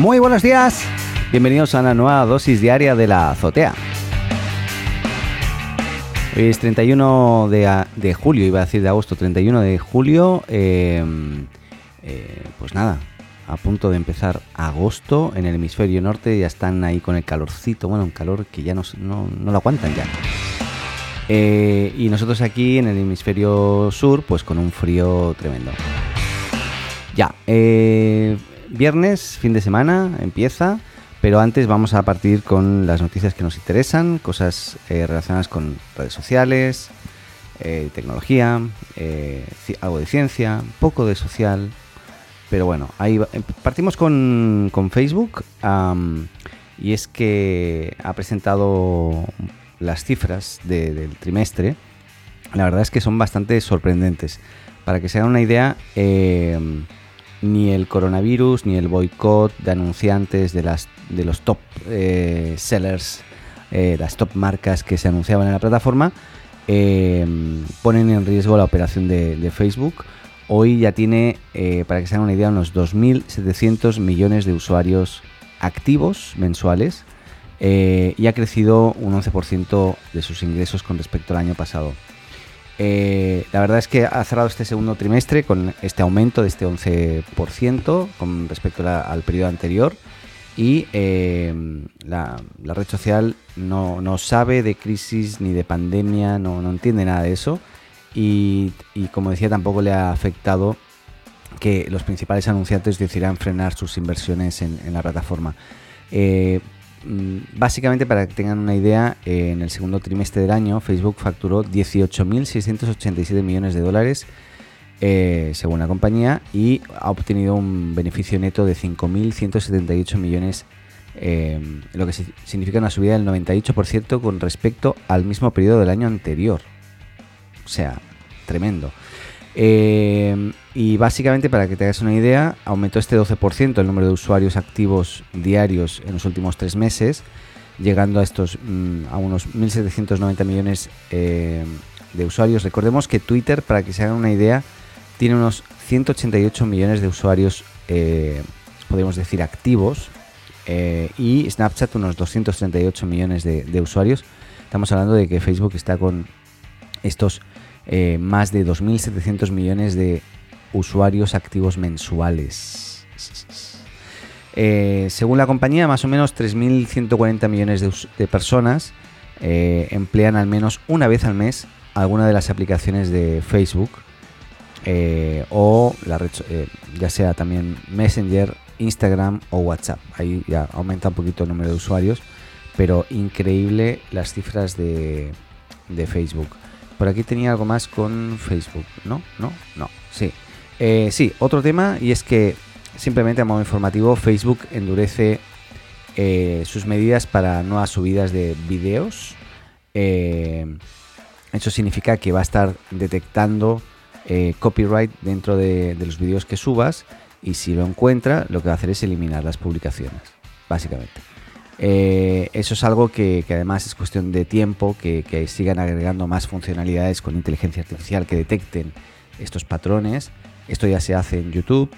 Muy buenos días, bienvenidos a una nueva dosis diaria de la azotea. Hoy es 31 de, de julio, iba a decir de agosto, 31 de julio. eh, eh, pues nada, a punto de empezar agosto en el hemisferio norte, ya están ahí con el calorcito, bueno, un calor que ya no, no, no lo aguantan ya. Eh, y nosotros aquí en el hemisferio sur, pues con un frío tremendo. Ya, eh, viernes, fin de semana, empieza, pero antes vamos a partir con las noticias que nos interesan, cosas eh, relacionadas con redes sociales, eh, tecnología, eh, algo de ciencia, poco de social, pero bueno, ahí va- em- partimos con, Facebook y es que ha presentado las cifras de- del trimestre. La verdad es que son bastante sorprendentes. Para que se hagan una idea, em, ni el coronavirus ni el boicot de anunciantes de, las, de los top eh, sellers, eh, las top marcas que se anunciaban en la plataforma, em, ponen en riesgo la operación de, de Facebook. Hoy ya tiene, eh, para que se hagan una idea, unos 2.700 millones de usuarios activos mensuales eh, y ha crecido un 11% de sus ingresos con respecto al año pasado. Eh, la verdad es que ha cerrado este segundo trimestre con este aumento de este 11% con respecto al periodo anterior y eh, la, red social no, no sabe de crisis ni de pandemia, no, no entiende nada de eso y, y como decía tampoco le ha afectado que los principales anunciantes decidieran frenar sus inversiones en, la plataforma. Eh, básicamente, para que tengan una idea, eh, en el segundo trimestre del año, Facebook facturó 18.687 millones de dólares, eh, según la compañía, y ha obtenido un beneficio neto de 5.178 millones, eh, lo que si- significa una subida del 98% con respecto al mismo periodo del año anterior. O sea, tremendo. Eh, y básicamente, para que te hagas una idea, aumentó este 12% el número de usuarios activos diarios en los últimos tres meses, llegando a estos mm, a unos 1.790 millones eh, de usuarios. Recordemos que Twitter, para que se hagan una idea, tiene unos 188 millones de usuarios, eh, podemos decir, activos, eh, y Snapchat unos 238 millones de, de usuarios. Estamos hablando de que Facebook está con estos eh, más de 2.700 millones de usuarios activos mensuales. Eh, según la compañía, más o menos 3.140 millones de, personas eh, emplean al menos una vez al mes alguna de las aplicaciones de Facebook o la red, ya sea también Messenger, Instagram o WhatsApp. Ahí ya aumenta un poquito el número de usuarios, pero increíble las cifras de Facebook. Por aquí tenía algo más con Facebook, ¿no? ¿No? No, sí. Eh, sí, otro tema y es que simplemente a modo informativo Facebook endurece eh, sus medidas para nuevas subidas de videos. Eh, eso significa que va a estar detectando eh, copyright dentro de, de los vídeos que subas y si lo encuentra lo que va a hacer es eliminar las publicaciones, básicamente. Eh, eso es algo que, además es cuestión de tiempo, que, sigan agregando más funcionalidades con inteligencia artificial que detecten estos patrones. Esto ya se hace en YouTube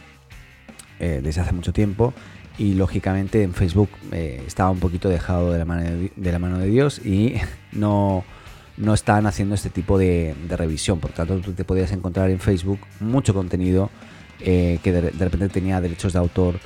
eh, desde hace mucho tiempo y lógicamente en Facebook eh, estaba un poquito dejado de la mano de, la mano de Dios y no, no están haciendo este tipo de, de revisión. Por tanto, tú te podías encontrar en Facebook mucho contenido que de repente tenía derechos de autor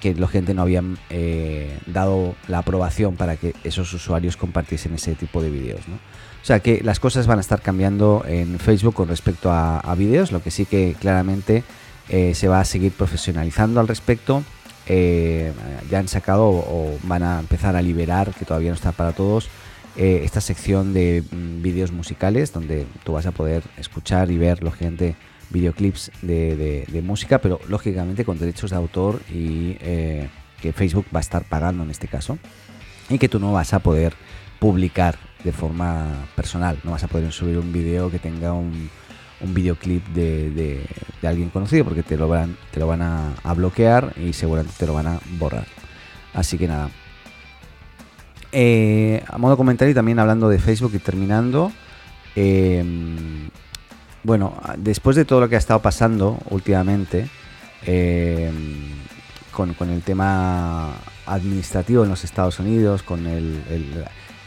que la gente no habían eh, dado la aprobación para que esos usuarios compartiesen ese tipo de vídeos. ¿no? O sea que las cosas van a estar cambiando en Facebook con respecto a, a vídeos, lo que sí que claramente eh, se va a seguir profesionalizando al respecto. Eh, ya han sacado o, van a empezar a liberar, que todavía no está para todos, esta sección de mm, vídeos musicales donde tú vas a poder escuchar y ver, lógicamente, videoclips de, música, pero lógicamente con derechos de autor y eh, que Facebook va a estar pagando en este caso y que tú no vas a poder publicar de forma personal, no vas a poder subir un vídeo que tenga un, un videoclip de, alguien conocido porque te lo van, te lo van a, a bloquear y seguramente te lo van a borrar. Así que nada. Eh, a modo comentario y también hablando de Facebook y terminando. eh, bueno, después de todo lo que ha estado pasando últimamente eh, con, el tema administrativo en los Estados Unidos, con el,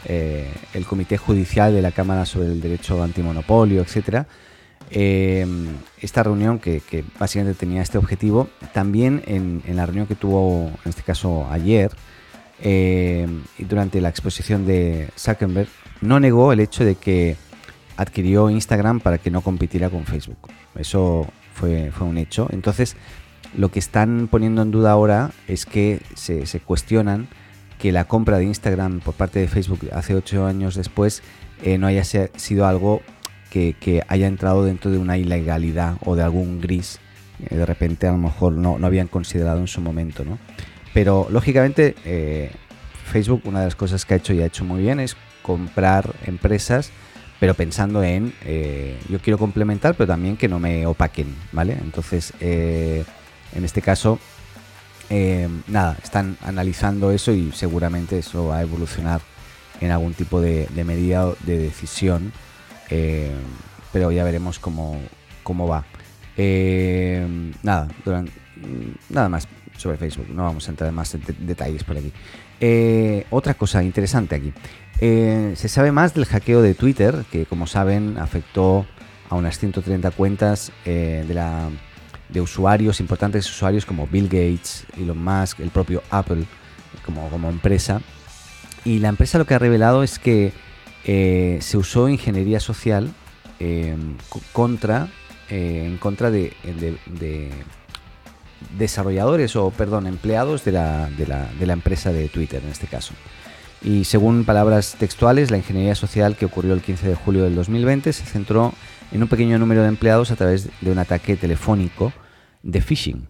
el, Comité Judicial de la Cámara sobre el Derecho Antimonopolio, etcétera. esta reunión que, básicamente tenía este objetivo, también en, en, la reunión que tuvo, en este caso ayer, durante la exposición de Zuckerberg, no negó el hecho de que adquirió Instagram para que no compitiera con Facebook. Eso fue, fue un hecho. Entonces, lo que están poniendo en duda ahora es que se, cuestionan que la compra de Instagram por parte de Facebook hace ocho años después eh, no haya sido algo que, haya entrado dentro de una ilegalidad o de algún gris que de repente a lo mejor no, no habían considerado en su momento. ¿no? Pero lógicamente eh, Facebook una de las cosas que ha hecho y ha hecho muy bien es comprar empresas pero pensando en eh, yo quiero complementar, pero también que no me opaquen, ¿vale? Entonces, eh, en este caso, eh, nada, están analizando eso y seguramente eso va a evolucionar en algún tipo de, medida de decisión, pero ya veremos cómo, cómo va. nada, nada más sobre Facebook, no vamos a entrar en más detalles por aquí. otra cosa interesante aquí. Eh, se sabe más del hackeo de Twitter, que como saben afectó a unas 130 cuentas eh, de, usuarios, importantes usuarios como Bill Gates, Elon Musk, el propio Apple como, como empresa. Y la empresa lo que ha revelado es que eh, se usó ingeniería social contra, en contra de, desarrolladores o, perdón, empleados de la, de la empresa de Twitter en este caso. Y según palabras textuales, la ingeniería social que ocurrió el 15 de julio del 2020 se centró en un pequeño número de empleados a través de un ataque telefónico de phishing.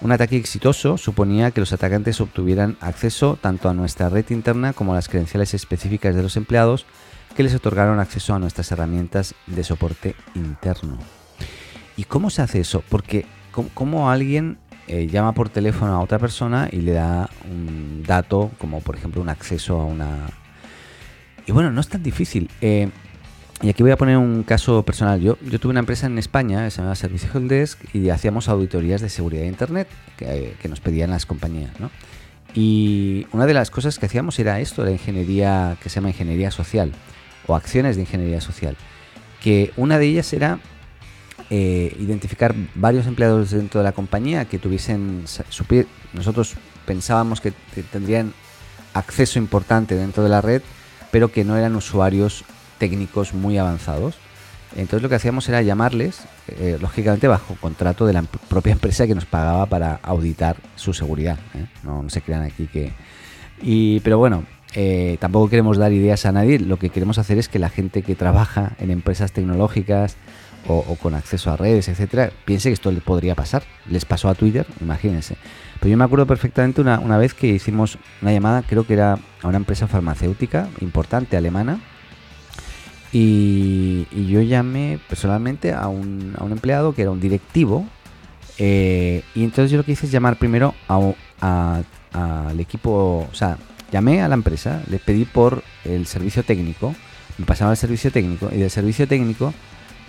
Un ataque exitoso suponía que los atacantes obtuvieran acceso tanto a nuestra red interna como a las credenciales específicas de los empleados que les otorgaron acceso a nuestras herramientas de soporte interno. ¿Y cómo se hace eso? Porque ¿cómo, alguien eh, llama por teléfono a otra persona y le da un dato, como por ejemplo un acceso a una... Y bueno, no es tan difícil. Eh, y aquí voy a poner un caso personal. Yo, yo tuve una empresa en España, se llamaba Servicio Helpdesk, y hacíamos auditorías de seguridad de Internet que, nos pedían las compañías. Y una de las cosas que hacíamos era esto, la ingeniería que se llama ingeniería social, o acciones de ingeniería social. Que una de ellas era eh, identificar varios empleados dentro de la compañía que tuviesen, nosotros pensábamos que, tendrían acceso importante dentro de la red, pero que no eran usuarios técnicos muy avanzados. Entonces lo que hacíamos era llamarles, eh, lógicamente bajo contrato de la propia empresa que nos pagaba para auditar su seguridad. ¿eh? No, se crean aquí que... Y, pero bueno, tampoco queremos dar ideas a nadie, lo que queremos hacer es que la gente que trabaja en empresas tecnológicas, o, con acceso a redes, etcétera, piense que esto le podría pasar. Les pasó a Twitter, imagínense. Pero yo me acuerdo perfectamente una, una vez que hicimos una llamada, creo que era a una empresa farmacéutica importante, alemana, y, yo llamé personalmente a un, a un, empleado que era un directivo. Eh, y entonces yo lo que hice es llamar primero al equipo, o sea, llamé a la empresa, le pedí por el servicio técnico, me pasaba al servicio técnico y del servicio técnico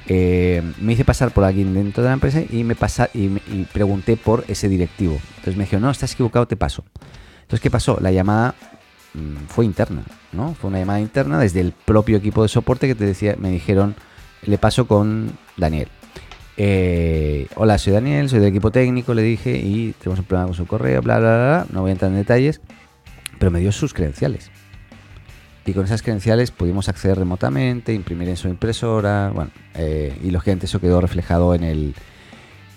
eh, me hice pasar por alguien dentro de la empresa y me pasa, y, pregunté por ese directivo. Entonces me dijeron, no, estás equivocado, te paso. Entonces, ¿qué pasó? La llamada mm, fue interna, ¿no? Fue una llamada interna desde el propio equipo de soporte que te decía, me dijeron, le paso con Daniel. Eh, hola, soy Daniel, soy del equipo técnico, le dije, y tenemos un problema con su correo, bla, bla, bla, no voy a entrar en detalles, pero me dio sus credenciales y con esas credenciales pudimos acceder remotamente, imprimir en su impresora, bueno, eh, y lógicamente eso quedó reflejado en el,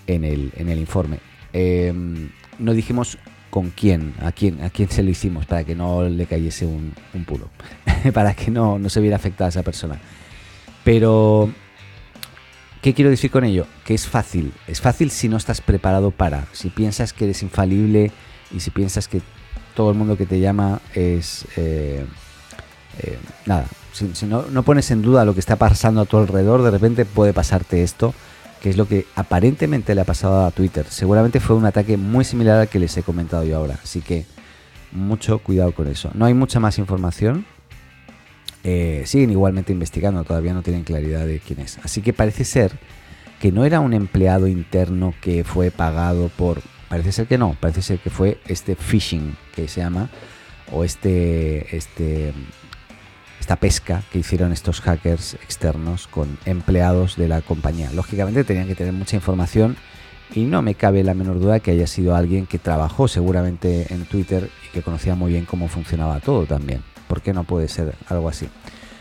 en el, en el informe. Em, no dijimos con quién, a quién, a quién se lo hicimos para que no le cayese un, un pulo, para que no, no se viera afectada esa persona. Pero, ¿qué quiero decir con ello? Que es fácil, es fácil si no estás preparado para, si piensas que eres infalible y si piensas que todo el mundo que te llama es... Eh, eh, nada, si, no, no, pones en duda lo que está pasando a tu alrededor, de repente puede pasarte esto, que es lo que aparentemente le ha pasado a Twitter. Seguramente fue un ataque muy similar al que les he comentado yo ahora, así que mucho cuidado con eso. No hay mucha más información. Eh, siguen igualmente investigando, todavía no tienen claridad de quién es. Así que parece ser que no era un empleado interno que fue pagado por Parece ser que no, parece ser que fue este phishing que se llama, o este, este, esta pesca que hicieron estos hackers externos con empleados de la compañía. Lógicamente tenían que tener mucha información y no me cabe la menor duda que haya sido alguien que trabajó seguramente en Twitter y que conocía muy bien cómo funcionaba todo también. ¿Por qué no puede ser algo así?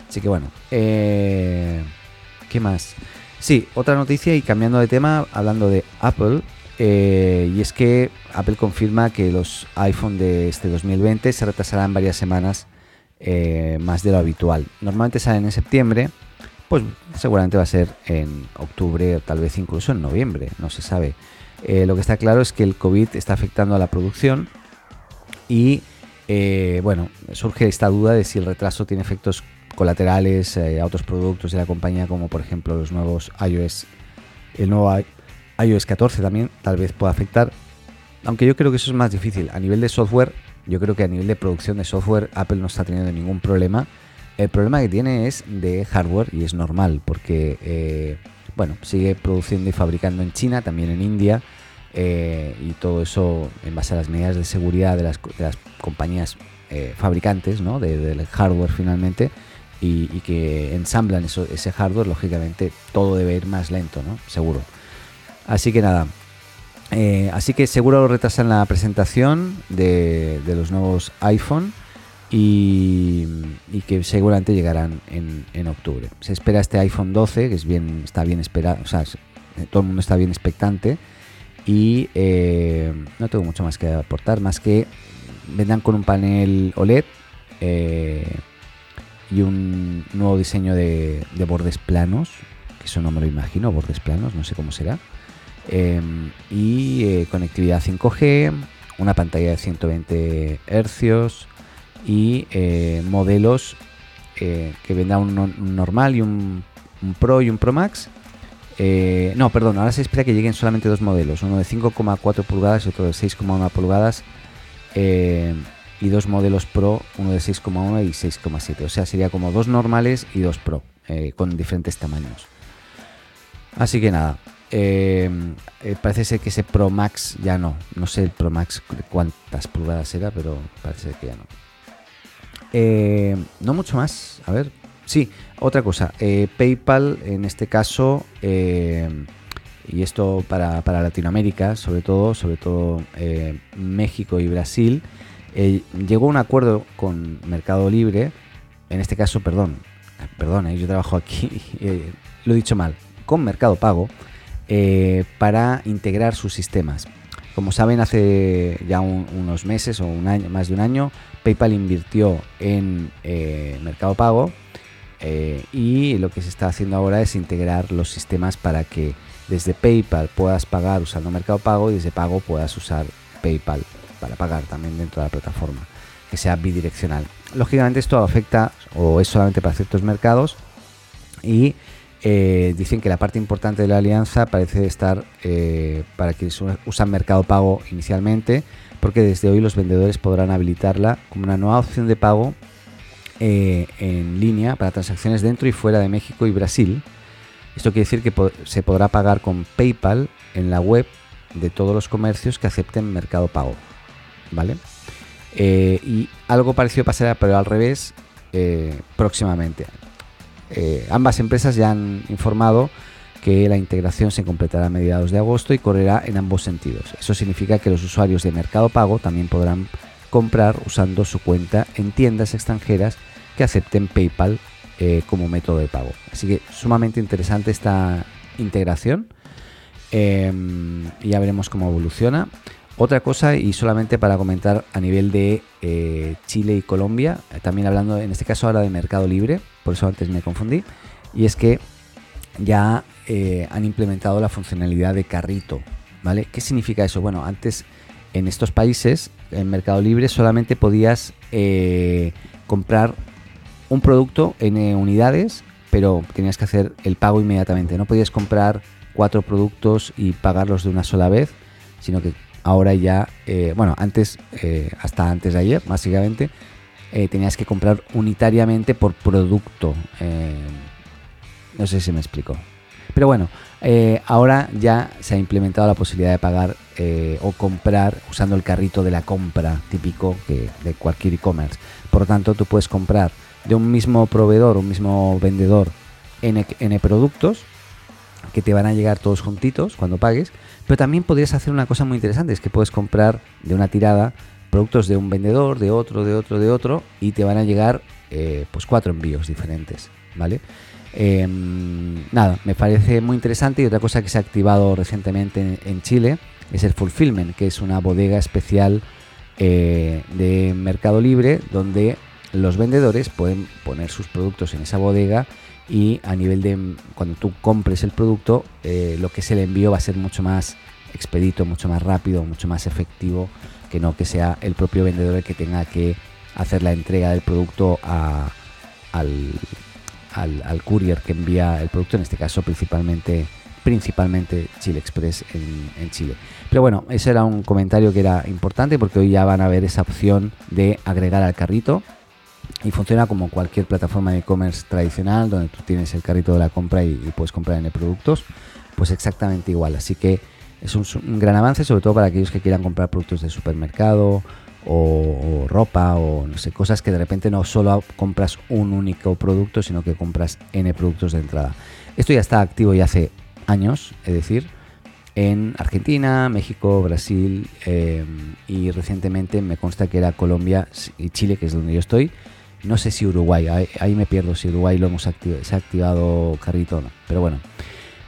Así que bueno, eh, ¿qué más? Sí, otra noticia y cambiando de tema, hablando de Apple, eh, y es que Apple confirma que los iPhone de este 2020 se retrasarán varias semanas eh, más de lo habitual. Normalmente salen en septiembre, pues seguramente va a ser en octubre o tal vez incluso en noviembre, no se sabe. Eh, lo que está claro es que el COVID está afectando a la producción y eh, bueno, surge esta duda de si el retraso tiene efectos colaterales a otros productos de la compañía como por ejemplo los nuevos iOS, el nuevo iOS 14 también tal vez pueda afectar, aunque yo creo que eso es más difícil. A nivel de software, yo creo que a nivel de producción de software Apple no está teniendo ningún problema el problema que tiene es de hardware y es normal porque, eh, bueno, sigue produciendo y fabricando en China, también en India eh, y todo eso en base a las medidas de seguridad de las, compañías eh, fabricantes ¿no? del hardware finalmente y, que ensamblan ese hardware, lógicamente todo debe ir más lento, ¿no? Seguro. Así que nada, así que seguro retrasan la presentación de, de los nuevos iPhone y, que seguramente llegarán en, octubre. Se espera este iPhone 12, que es bien, está bien esperado, o sea, eh, todo el mundo está bien expectante y eh, no tengo mucho más que aportar, más que vendrán con un panel OLED eh, y un nuevo diseño de, bordes planos, que eso no me lo imagino, bordes planos, no sé cómo será, y conectividad 5G, una pantalla de 120 Hz, y eh, modelos eh, que vendrá un, normal y un, Pro y un Pro Max. Eh, no, perdón, ahora se espera que lleguen solamente dos modelos, uno de 5,4 pulgadas y otro de 6,1 pulgadas. y dos modelos Pro, uno de 6,1 y 6,7. O sea, sería como dos normales y dos Pro, con diferentes tamaños. Así que nada, parece ser que ese Pro Max ya no. No sé el Pro Max cuántas pulgadas era, pero parece que ya no. Eh, no mucho más. A ver. Sí, otra cosa. Eh, PayPal, en este caso, eh, y esto para, Latinoamérica, sobre todo, sobre todo México y Brasil, llegó a un acuerdo con Mercado Libre. En este caso, perdón, perdón, yo trabajo aquí, lo he dicho mal, con Mercado Pago, para integrar sus sistemas. Como saben, hace ya unos meses o un año, más de un año, PayPal invirtió en eh, Mercado Pago eh, y lo que se está haciendo ahora es integrar los sistemas para que desde PayPal puedas pagar usando Mercado Pago y desde Pago puedas usar PayPal para pagar también dentro de la plataforma, que sea bidireccional. Lógicamente esto afecta o es solamente para ciertos mercados y eh, dicen que la parte importante de la alianza parece estar eh, para quienes usan Mercado Pago inicialmente, porque desde hoy los vendedores podrán habilitarla como una nueva opción de pago eh, en línea para transacciones dentro y fuera de México y Brasil. Esto quiere decir que se podrá pagar con PayPal en la web de todos los comercios que acepten Mercado Pago. ¿Vale? y algo parecido pasará, pero al revés, próximamente. Eh, ambas empresas ya han informado que la integración se completará a mediados de agosto y correrá en ambos sentidos. Eso significa que los usuarios de Mercado Pago también podrán comprar usando su cuenta en tiendas extranjeras que acepten PayPal eh, como método de pago. Así que sumamente interesante esta integración. Y ya veremos cómo evoluciona. Otra cosa, y solamente para comentar a nivel de eh, Chile y Colombia, también hablando en este caso ahora de Mercado Libre, por eso antes me confundí, y es que ya eh, han implementado la funcionalidad de carrito, ¿vale? ¿Qué significa eso? Bueno, antes en estos países, en Mercado Libre, solamente podías eh, comprar un producto en unidades, pero tenías que hacer el pago inmediatamente. No podías comprar cuatro productos y pagarlos de una sola vez, sino que ahora ya, eh, bueno, antes, eh, hasta antes de ayer, básicamente, eh, tenías que comprar unitariamente por producto. no sé si me explico. Pero bueno, ahora ya se ha implementado la posibilidad de pagar o comprar usando el carrito de la compra típico de cualquier e-commerce. Por lo tanto, tú puedes comprar de un mismo proveedor, un mismo vendedor, N, N productos que te van a llegar todos juntitos cuando pagues, pero también podrías hacer una cosa muy interesante, es que puedes comprar de una tirada productos de un vendedor, de otro, de otro, de otro, y te van a llegar eh, pues cuatro envíos diferentes, ¿vale? Em, nada, me parece muy interesante y otra cosa que se ha activado recientemente en, Chile es el Fulfillment, que es una bodega especial eh, de Mercado Libre donde los vendedores pueden poner sus productos en esa bodega y a nivel de cuando tú compres el producto, eh, lo que es el envío va a ser mucho más expedito, mucho más rápido, mucho más efectivo que no que sea el propio vendedor el que tenga que hacer la entrega del producto al, al, courier que envía el producto, en este caso principalmente principalmente Chile Express en, en, Chile. Pero bueno, ese era un comentario que era importante porque hoy ya van a ver esa opción de agregar al carrito y funciona como cualquier plataforma de e-commerce tradicional donde tú tienes el carrito de la compra y, puedes comprar en productos, pues exactamente igual. Así que es un, gran avance, sobre todo para aquellos que quieran comprar productos de supermercado o, ropa o no sé, cosas que de repente no solo compras un único producto, sino que compras N productos de entrada. Esto ya está activo ya hace años, es decir, en Argentina, México, Brasil eh, y recientemente me consta que era Colombia y Chile, que es donde yo estoy no sé si Uruguay, ahí, me pierdo si Uruguay lo hemos activado, se ha activado carrito o no. Pero bueno.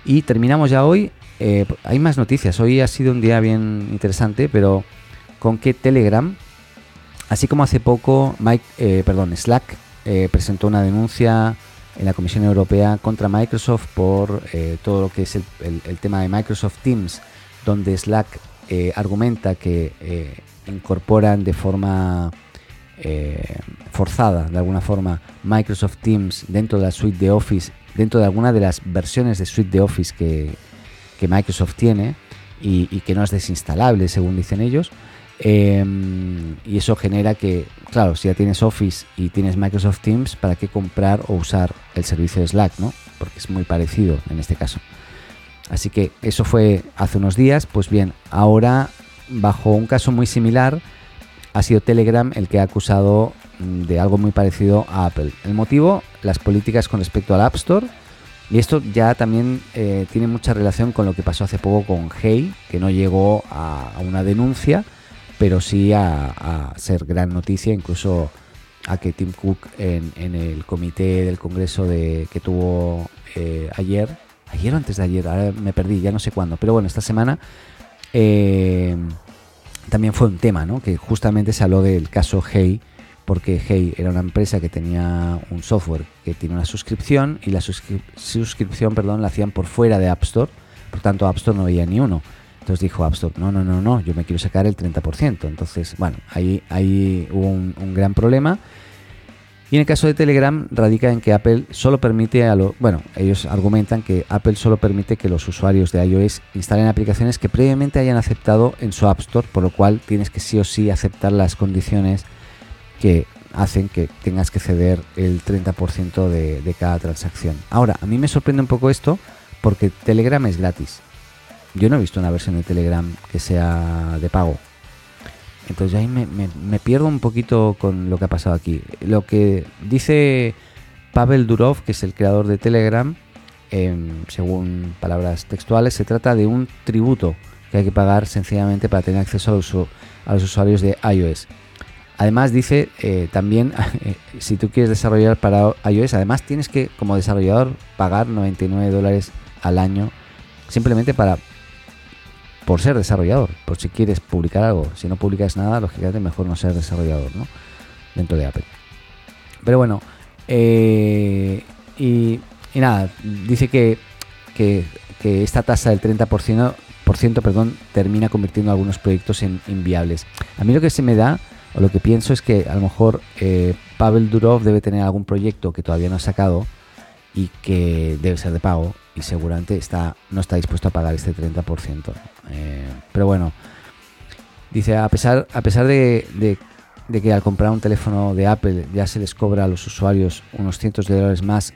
Y terminamos ya hoy. Eh, hay más noticias. Hoy ha sido un día bien interesante, pero con que Telegram, así como hace poco, Mike, eh, perdón, Slack eh, presentó una denuncia en la Comisión Europea contra Microsoft por todo lo que es el, el, tema de Microsoft Teams, donde Slack argumenta que incorporan de forma eh, forzada de alguna forma Microsoft Teams dentro de la suite de Office, dentro de alguna de las versiones de suite de Office que, Microsoft tiene y, que no es desinstalable según dicen ellos. Em, y eso genera que, claro, si ya tienes Office y tienes Microsoft Teams, ¿para qué comprar o usar el servicio de Slack? ¿no? Porque es muy parecido en este caso. Así que eso fue hace unos días. Pues bien, ahora, bajo un caso muy similar, ha sido Telegram el que ha acusado mm, de algo muy parecido a Apple. El motivo, las políticas con respecto al App Store. Y esto ya también eh, tiene mucha relación con lo que pasó hace poco con Hey, que no llegó a, una denuncia, pero sí a, ser gran noticia, incluso a que Tim Cook en, el comité del Congreso de, que tuvo eh, ayer, ayer o antes de ayer, ahora me perdí, ya no sé cuándo, pero bueno, esta semana eh, también fue un tema, ¿no? Que justamente se habló del caso Hey, porque Hey era una empresa que tenía un software que tiene una suscripción y la suscripción, perdón, la hacían por fuera de App Store, por tanto App Store no veía ni uno. Entonces dijo App Store, no, no, no, no, yo me quiero sacar el 30%. Entonces, bueno, ahí, ahí hubo un, un gran problema y en el caso de Telegram radica en que Apple solo permite a los, bueno, ellos argumentan que Apple solo permite que los usuarios de iOS instalen aplicaciones que previamente hayan aceptado en su App Store, por lo cual tienes que sí o sí aceptar las condiciones que hacen que tengas que ceder el 30% de, de cada transacción. Ahora, a mí me sorprende un poco esto porque Telegram es gratis. Yo no he visto una versión de Telegram que sea de pago. Entonces ahí me, pierdo un poquito con lo que ha pasado aquí. Lo que dice Pavel Durov, que es el creador de Telegram, em, según palabras textuales, se trata de un tributo que hay que pagar sencillamente para tener acceso a los, usuarios de iOS. Además dice eh, también, eh, si tú quieres desarrollar para iOS, además tienes que como desarrollador pagar 99 dólares al año simplemente para por ser desarrollador, por si quieres publicar algo. Si no publicas nada, lógicamente mejor no ser desarrollador, ¿no? Dentro de Apple. Pero bueno, eh, y, nada, dice que, que, esta tasa del 30% por ciento, perdón, termina convirtiendo algunos proyectos en inviables. A mí lo que se me da, o lo que pienso es que a lo mejor eh, Pavel Durov debe tener algún proyecto que todavía no ha sacado y que debe ser de pago y seguramente está, no está dispuesto a pagar este 30%. Eh, pero bueno, dice, a pesar, a pesar de, que al comprar un teléfono de Apple ya se les cobra a los usuarios unos cientos de dólares más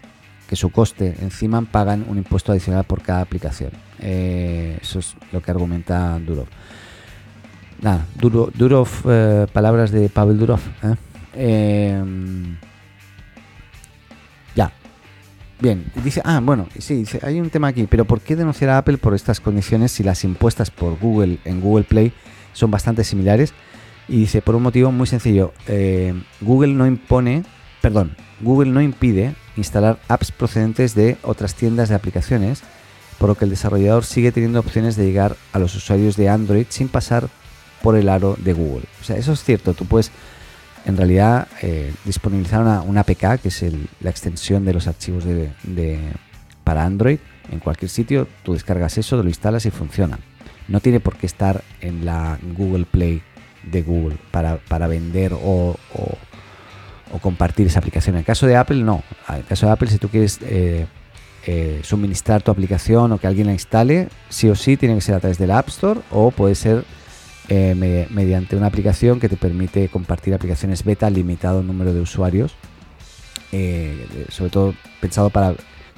que su coste encima pagan un impuesto adicional por cada aplicación. Eh, eso es lo que argumenta Durov. Nada, Duro, Durov, eh, palabras de Pavel Durov. ¿eh? Em, Bien, dice, ah, bueno, sí, dice, hay un tema aquí, pero ¿por qué denunciar a Apple por estas condiciones si las impuestas por Google en Google Play son bastante similares? Y dice, por un motivo muy sencillo, Google no impone, perdón, Google no impide instalar apps procedentes de otras tiendas de aplicaciones, por lo que el desarrollador sigue teniendo opciones de llegar a los usuarios de Android sin pasar por el aro de Google. O sea, eso es cierto, tú puedes en realidad eh, disponibilizar una, APK, que es la extensión de los archivos de, para Android, en cualquier sitio, tú descargas eso, lo instalas y funciona. No tiene por qué estar en la Google Play de Google para, vender o compartir esa aplicación. En el caso de Apple, no. En el caso de Apple, si tú quieres eh, eh, suministrar tu aplicación o que alguien la instale, sí o sí tiene que ser a través del App Store o puede ser eh, mediante una aplicación que te permite compartir aplicaciones beta al limitado número de usuarios, sobre todo pensado para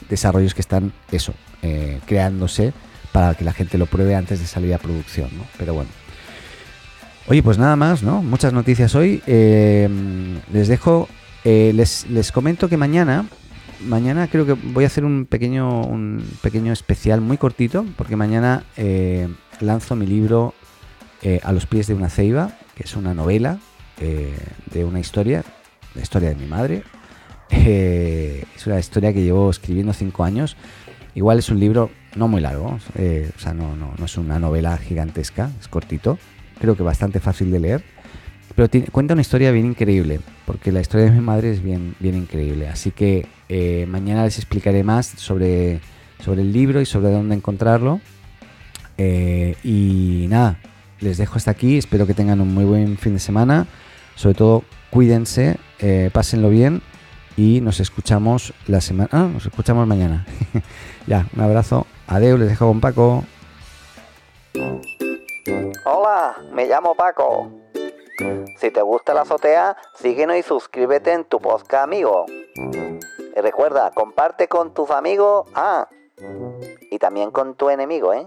desarrollos que están eso, creándose para que la gente lo pruebe antes de salir a producción. ¿no? Pero bueno. Oye, pues nada más, ¿no? Muchas noticias hoy. Eh, les dejo, eh, les, les comento que mañana, mañana creo que voy a hacer un pequeño, un pequeño especial muy cortito, porque mañana eh, lanzo mi libro A los pies de una ceiba, que es una novela de una historia, la historia de mi madre. es una historia que llevo escribiendo cinco años. Igual es un libro no muy largo, o sea, no, no, no es una novela gigantesca, es cortito creo que bastante fácil de leer. Pero cuenta una historia bien increíble, porque la historia de mi madre es bien, bien increíble. Así que eh, mañana les explicaré más sobre, sobre el libro y sobre dónde encontrarlo. Eh, y nada, les dejo hasta aquí. Espero que tengan un muy buen fin de semana. Sobre todo, cuídense, eh, pásenlo bien y nos escuchamos la semana. Ah, nos escuchamos mañana. ya, un abrazo. Adiós, les dejo con Paco. Hola, me llamo Paco. Si te gusta la azotea, síguenos y suscríbete en tu podcast amigo. Y recuerda, comparte con tus amigos, ah, y también con tu enemigo, ¿eh?